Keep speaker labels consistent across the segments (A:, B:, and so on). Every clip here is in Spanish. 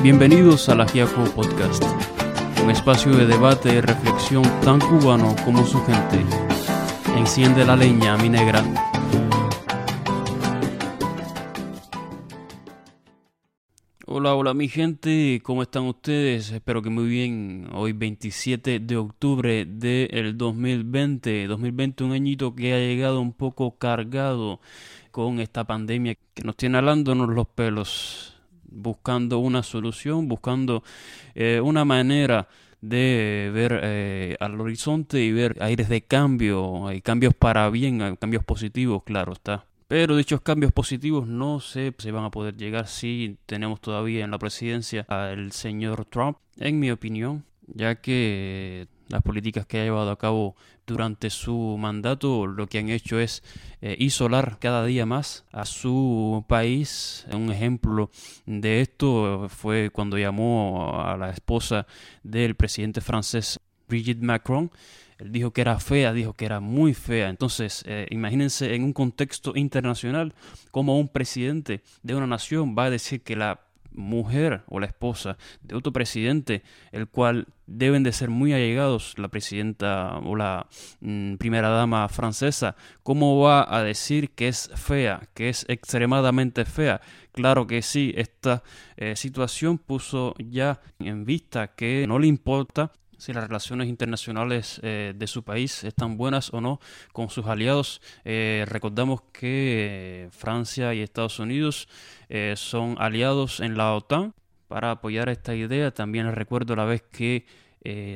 A: Bienvenidos a la Giaco Podcast, un espacio de debate y reflexión tan cubano como su gente. Enciende la leña, mi negra. Hola, hola mi gente, ¿cómo están ustedes? Espero que muy bien. Hoy 27 de octubre del 2020, 2020 un añito que ha llegado un poco cargado con esta pandemia que nos tiene alándonos los pelos buscando una solución, buscando eh, una manera de ver eh, al horizonte y ver aires de cambio, hay cambios para bien, cambios positivos, claro está. Pero dichos cambios positivos no sé si van a poder llegar si tenemos todavía en la presidencia al señor Trump, en mi opinión, ya que las políticas que ha llevado a cabo durante su mandato lo que han hecho es eh, isolar cada día más a su país. Un ejemplo de esto fue cuando llamó a la esposa del presidente francés Brigitte Macron. Él dijo que era fea, dijo que era muy fea. Entonces, eh, imagínense en un contexto internacional cómo un presidente de una nación va a decir que la mujer o la esposa de otro presidente, el cual deben de ser muy allegados, la presidenta o la mm, primera dama francesa, ¿cómo va a decir que es fea, que es extremadamente fea? Claro que sí, esta eh, situación puso ya en vista que no le importa si las relaciones internacionales eh, de su país están buenas o no con sus aliados. Eh, recordamos que Francia y Estados Unidos eh, son aliados en la OTAN para apoyar esta idea. También recuerdo la vez que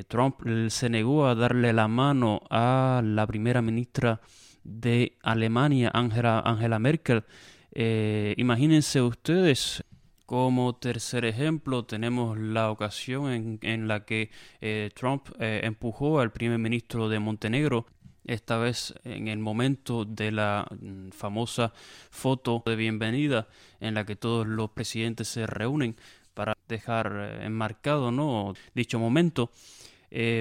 A: Trump se negó a darle la mano a la primera ministra de Alemania, Angela, Angela Merkel. imagínense ustedes como tercer ejemplo, tenemos la ocasión en, la que eh, Trump eh, empujó al primer ministro de Montenegro, esta vez en el momento de la mm, famosa foto de bienvenida en la que todos los presidentes se reúnen para dejar eh, enmarcado ¿no? dicho momento.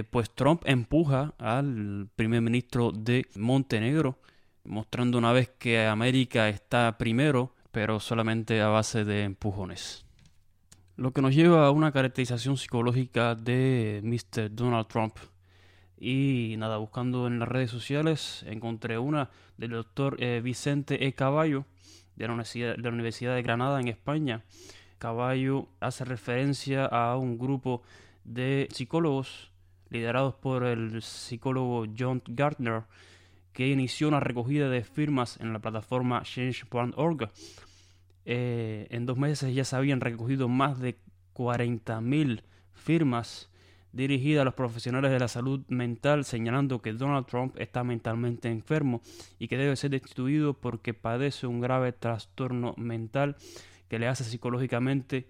A: pues Trump empuja al primer ministro de Montenegro, mostrando una vez que América está primero pero solamente a base de empujones. Lo que nos lleva a una caracterización psicológica de Mr. Donald Trump. Y nada, buscando en las redes sociales, encontré una del doctor eh, Vicente E. Caballo, de la, de la Universidad de Granada, en España. Caballo hace referencia a un grupo de psicólogos liderados por el psicólogo John Gardner, que inició una recogida de firmas en la plataforma Change.org. Eh, en dos meses ya se habían recogido más de 40.000 firmas dirigidas a los profesionales de la salud mental, señalando que Donald Trump está mentalmente enfermo y que debe ser destituido porque padece un grave trastorno mental que le hace psicológicamente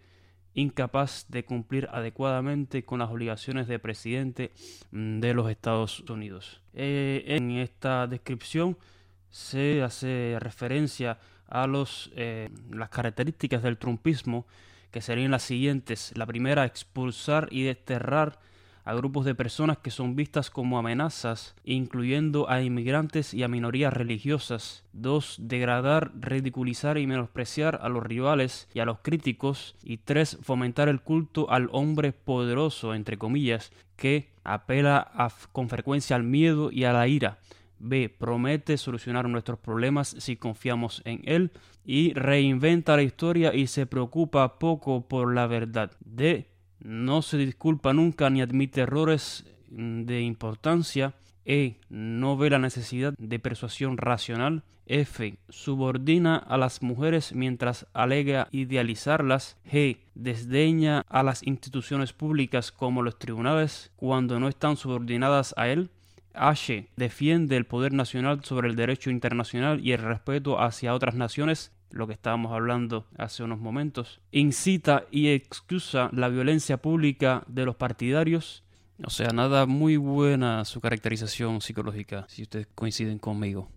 A: incapaz de cumplir adecuadamente con las obligaciones de presidente mm, de los Estados Unidos. Eh, en esta descripción se hace referencia a los, eh, las características del trumpismo, que serían las siguientes. La primera, expulsar y desterrar a grupos de personas que son vistas como amenazas, incluyendo a inmigrantes y a minorías religiosas. 2. Degradar, ridiculizar y menospreciar a los rivales y a los críticos. Y 3. Fomentar el culto al hombre poderoso, entre comillas, que apela con frecuencia al miedo y a la ira. B. Promete solucionar nuestros problemas si confiamos en él. Y reinventa la historia y se preocupa poco por la verdad. D no se disculpa nunca ni admite errores de importancia. E. No ve la necesidad de persuasión racional. F. Subordina a las mujeres mientras alega idealizarlas. G. Desdeña a las instituciones públicas como los tribunales cuando no están subordinadas a él. H. Defiende el poder nacional sobre el derecho internacional y el respeto hacia otras naciones lo que estábamos hablando hace unos momentos, incita y excusa la violencia pública de los partidarios. O sea, nada muy buena su caracterización psicológica, si ustedes coinciden conmigo.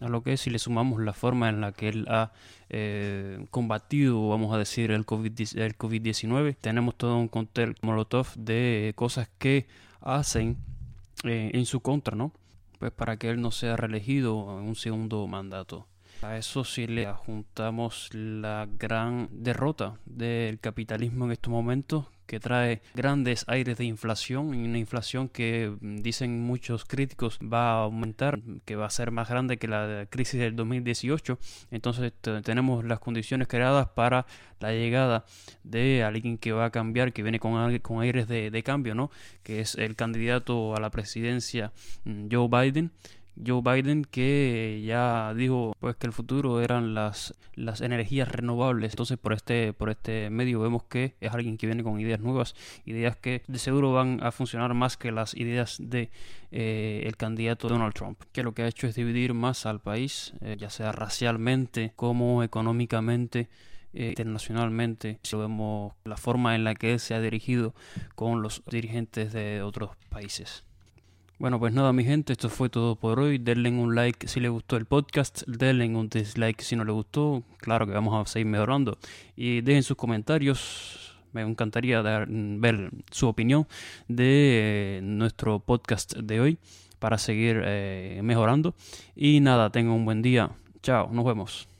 A: A lo que si le sumamos la forma en la que él ha eh, combatido, vamos a decir, el COVID-19, tenemos todo un cóctel molotov de cosas que hacen eh, en su contra, ¿no? Pues para que él no sea reelegido en un segundo mandato. A eso si le adjuntamos la gran derrota del capitalismo en estos momentos, que trae grandes aires de inflación, y una inflación que mm, dicen muchos críticos va a aumentar, que va a ser más grande que la crisis del 2018. Entonces tenemos las condiciones creadas para la llegada de alguien que va a cambiar, que viene con, con aires de, de cambio, ¿no? que es el candidato a la presidencia mm, Joe Biden Joe Biden que ya dijo pues que el futuro eran las, las energías renovables. Entonces por este, por este medio vemos que es alguien que viene con ideas nuevas, ideas que de seguro van a funcionar más que las ideas de eh, el candidato Donald Trump, que lo que ha hecho es dividir más al país, eh, ya sea racialmente como económicamente. Eh, internacionalmente, si vemos la forma en la que se ha dirigido con los dirigentes de otros países. Bueno, pues nada, mi gente, esto fue todo por hoy. Denle un like si les gustó el podcast, denle un dislike si no les gustó. Claro que vamos a seguir mejorando. Y dejen sus comentarios. Me encantaría ver su opinión de eh, nuestro podcast de hoy para seguir eh, mejorando. Y nada, tengan un buen día. Chao, nos vemos.